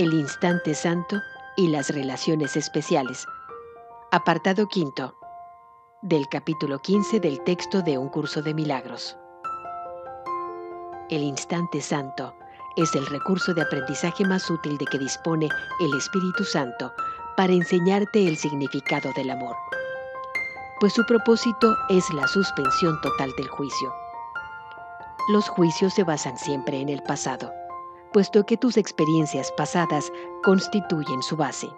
el instante santo y las relaciones especiales. Apartado quinto del capítulo 15 del texto de Un curso de milagros. El instante santo es el recurso de aprendizaje más útil de que dispone el Espíritu Santo para enseñarte el significado del amor, pues su propósito es la suspensión total del juicio. Los juicios se basan siempre en el pasado, puesto que tus experiencias pasadas constituyen su base.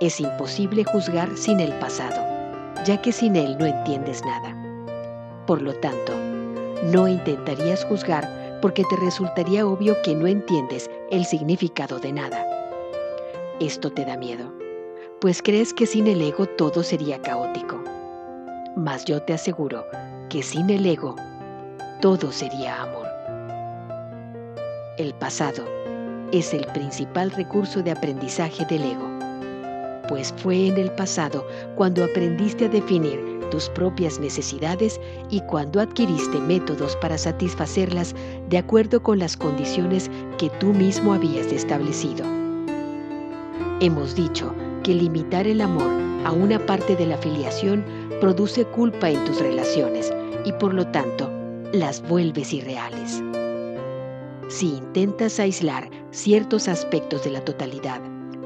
Es imposible juzgar sin el pasado, ya que sin él no entiendes nada. Por lo tanto, no intentarías juzgar porque te resultaría obvio que no entiendes el significado de nada. Esto te da miedo, pues crees que sin el ego todo sería caótico. Mas yo te aseguro que sin el ego todo sería amor. El pasado es el principal recurso de aprendizaje del ego, pues fue en el pasado cuando aprendiste a definir tus propias necesidades y cuando adquiriste métodos para satisfacerlas de acuerdo con las condiciones que tú mismo habías establecido. Hemos dicho que limitar el amor a una parte de la afiliación produce culpa en tus relaciones y por lo tanto las vuelves irreales si intentas aislar ciertos aspectos de la totalidad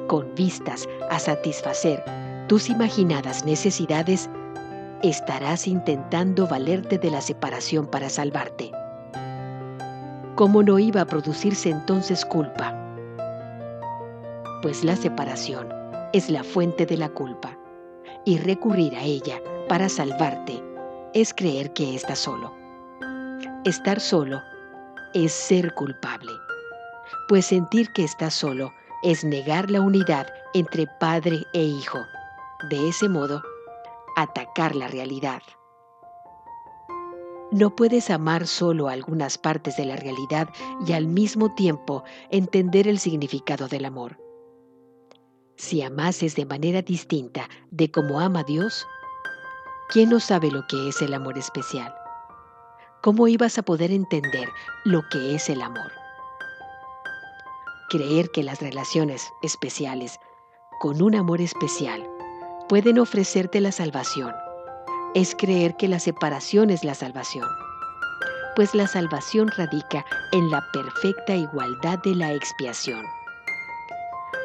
con vistas a satisfacer tus imaginadas necesidades, estarás intentando valerte de la separación para salvarte. ¿Cómo no iba a producirse entonces culpa? Pues la separación es la fuente de la culpa y recurrir a ella para salvarte es creer que estás solo. Estar solo es ser culpable, pues sentir que estás solo es negar la unidad entre padre e hijo. De ese modo, atacar la realidad. No puedes amar solo algunas partes de la realidad y al mismo tiempo entender el significado del amor. Si amases de manera distinta de como ama Dios, ¿quién no sabe lo que es el amor especial? ¿Cómo ibas a poder entender lo que es el amor? Creer que las relaciones especiales con un amor especial pueden ofrecerte la salvación es creer que la separación es la salvación, pues la salvación radica en la perfecta igualdad de la expiación.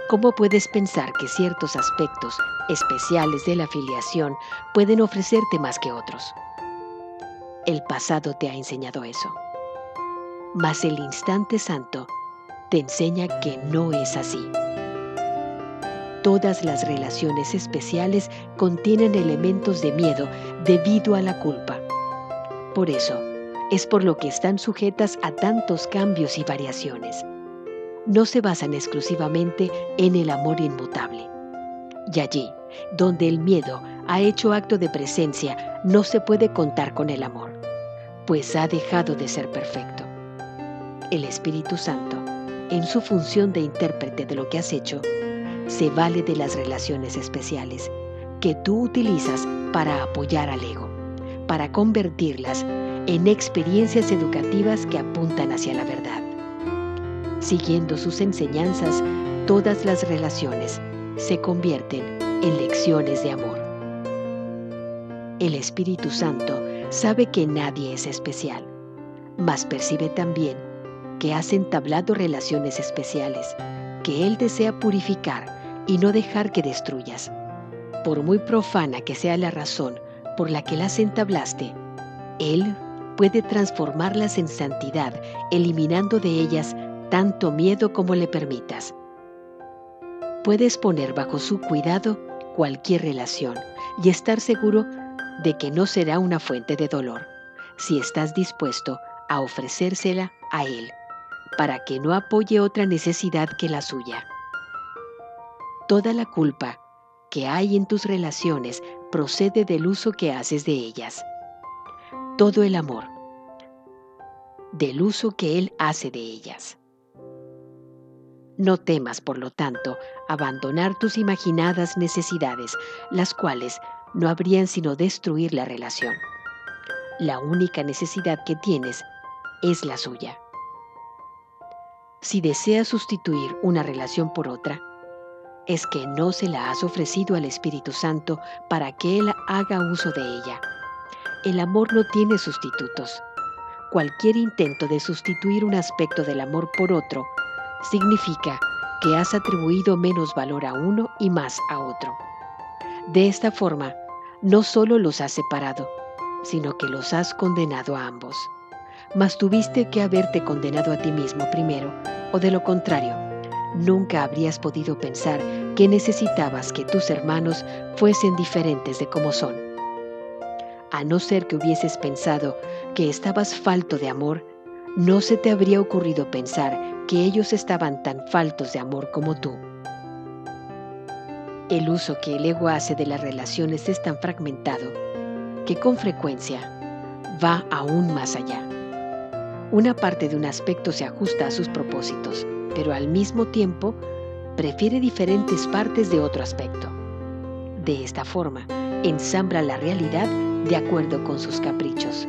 ¿Cómo puedes pensar que ciertos aspectos especiales de la filiación pueden ofrecerte más que otros? El pasado te ha enseñado eso. Mas el instante santo te enseña que no es así. Todas las relaciones especiales contienen elementos de miedo debido a la culpa. Por eso, es por lo que están sujetas a tantos cambios y variaciones. No se basan exclusivamente en el amor inmutable. Y allí, donde el miedo ha hecho acto de presencia, no se puede contar con el amor, pues ha dejado de ser perfecto. El Espíritu Santo, en su función de intérprete de lo que has hecho, se vale de las relaciones especiales que tú utilizas para apoyar al ego, para convertirlas en experiencias educativas que apuntan hacia la verdad. Siguiendo sus enseñanzas, todas las relaciones se convierten en lecciones de amor. El Espíritu Santo sabe que nadie es especial, mas percibe también que has entablado relaciones especiales que Él desea purificar y no dejar que destruyas. Por muy profana que sea la razón por la que las entablaste, Él puede transformarlas en santidad, eliminando de ellas tanto miedo como le permitas. Puedes poner bajo su cuidado cualquier relación y estar seguro de que no será una fuente de dolor, si estás dispuesto a ofrecérsela a Él, para que no apoye otra necesidad que la suya. Toda la culpa que hay en tus relaciones procede del uso que haces de ellas. Todo el amor, del uso que Él hace de ellas. No temas, por lo tanto, abandonar tus imaginadas necesidades, las cuales no habrían sino destruir la relación. La única necesidad que tienes es la suya. Si deseas sustituir una relación por otra, es que no se la has ofrecido al Espíritu Santo para que Él haga uso de ella. El amor no tiene sustitutos. Cualquier intento de sustituir un aspecto del amor por otro significa que has atribuido menos valor a uno y más a otro. De esta forma, no solo los has separado, sino que los has condenado a ambos. Mas tuviste que haberte condenado a ti mismo primero, o de lo contrario, nunca habrías podido pensar que necesitabas que tus hermanos fuesen diferentes de como son. A no ser que hubieses pensado que estabas falto de amor, no se te habría ocurrido pensar que ellos estaban tan faltos de amor como tú. El uso que el ego hace de las relaciones es tan fragmentado que con frecuencia va aún más allá. Una parte de un aspecto se ajusta a sus propósitos, pero al mismo tiempo prefiere diferentes partes de otro aspecto. De esta forma, ensambla la realidad de acuerdo con sus caprichos,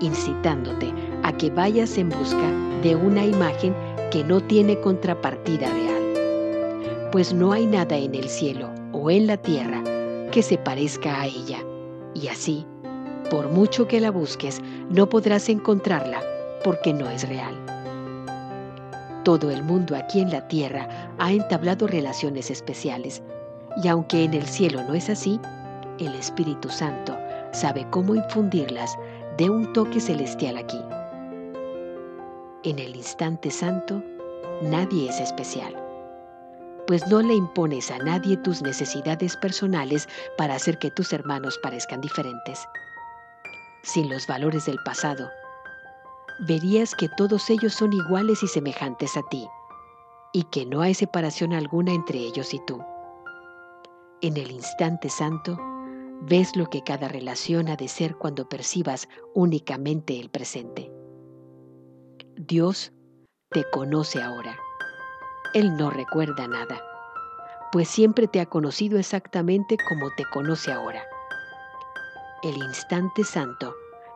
incitándote a que vayas en busca de una imagen que no tiene contrapartida real. Pues no hay nada en el cielo o en la tierra que se parezca a ella, y así, por mucho que la busques, no podrás encontrarla porque no es real. Todo el mundo aquí en la tierra ha entablado relaciones especiales, y aunque en el cielo no es así, el Espíritu Santo sabe cómo infundirlas de un toque celestial aquí. En el instante santo, nadie es especial, pues no le impones a nadie tus necesidades personales para hacer que tus hermanos parezcan diferentes. Sin los valores del pasado, verías que todos ellos son iguales y semejantes a ti, y que no hay separación alguna entre ellos y tú. En el instante santo, ves lo que cada relación ha de ser cuando percibas únicamente el presente. Dios te conoce ahora. Él no recuerda nada, pues siempre te ha conocido exactamente como te conoce ahora. El instante santo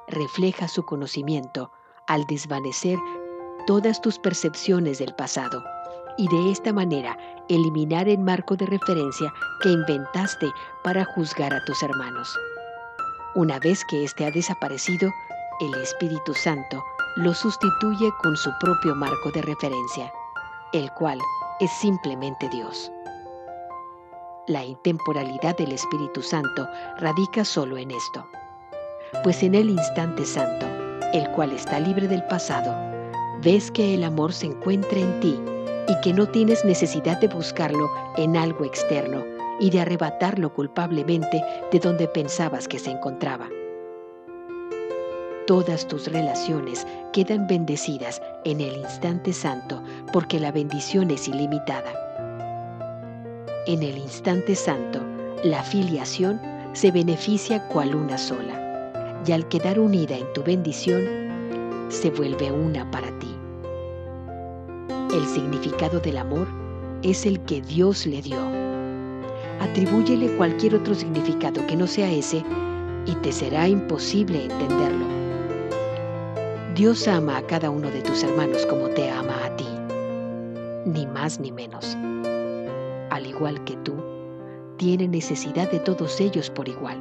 refleja su conocimiento al desvanecer todas tus percepciones del pasado y de esta manera eliminar el marco de referencia que inventaste para juzgar a tus hermanos. Una vez que éste ha desaparecido, el Espíritu Santo lo sustituye con su propio marco de referencia, el cual es simplemente Dios. La intemporalidad del Espíritu Santo radica solo en esto, pues en el instante santo, el cual está libre del pasado, ves que el amor se encuentra en ti y que no tienes necesidad de buscarlo en algo externo y de arrebatarlo culpablemente de donde pensabas que se encontraba todas tus relaciones quedan bendecidas en el instante santo porque la bendición es ilimitada. En el instante santo, la filiación se beneficia cual una sola y al quedar unida en tu bendición, se vuelve una para ti. El significado del amor es el que Dios le dio. Atribúyele cualquier otro significado que no sea ese y te será imposible entenderlo. Dios ama a cada uno de tus hermanos como te ama a ti, ni más ni menos. Al igual que tú, tiene necesidad de todos ellos por igual.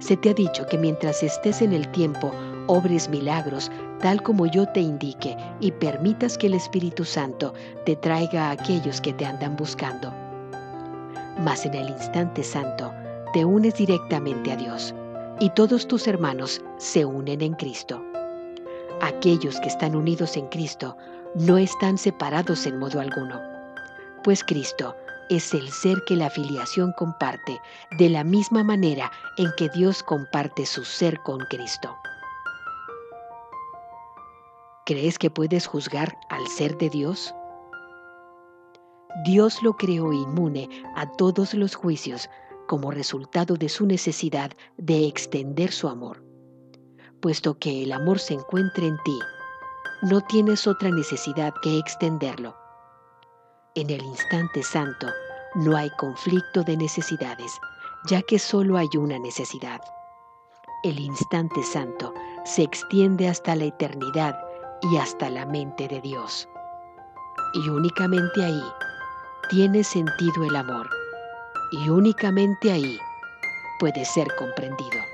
Se te ha dicho que mientras estés en el tiempo, obres milagros tal como yo te indique y permitas que el Espíritu Santo te traiga a aquellos que te andan buscando. Mas en el instante santo te unes directamente a Dios y todos tus hermanos se unen en Cristo. Aquellos que están unidos en Cristo no están separados en modo alguno, pues Cristo es el ser que la filiación comparte de la misma manera en que Dios comparte su ser con Cristo. ¿Crees que puedes juzgar al ser de Dios? Dios lo creó inmune a todos los juicios como resultado de su necesidad de extender su amor puesto que el amor se encuentra en ti, no tienes otra necesidad que extenderlo. En el instante santo no hay conflicto de necesidades, ya que solo hay una necesidad. El instante santo se extiende hasta la eternidad y hasta la mente de Dios. Y únicamente ahí tiene sentido el amor. Y únicamente ahí puede ser comprendido.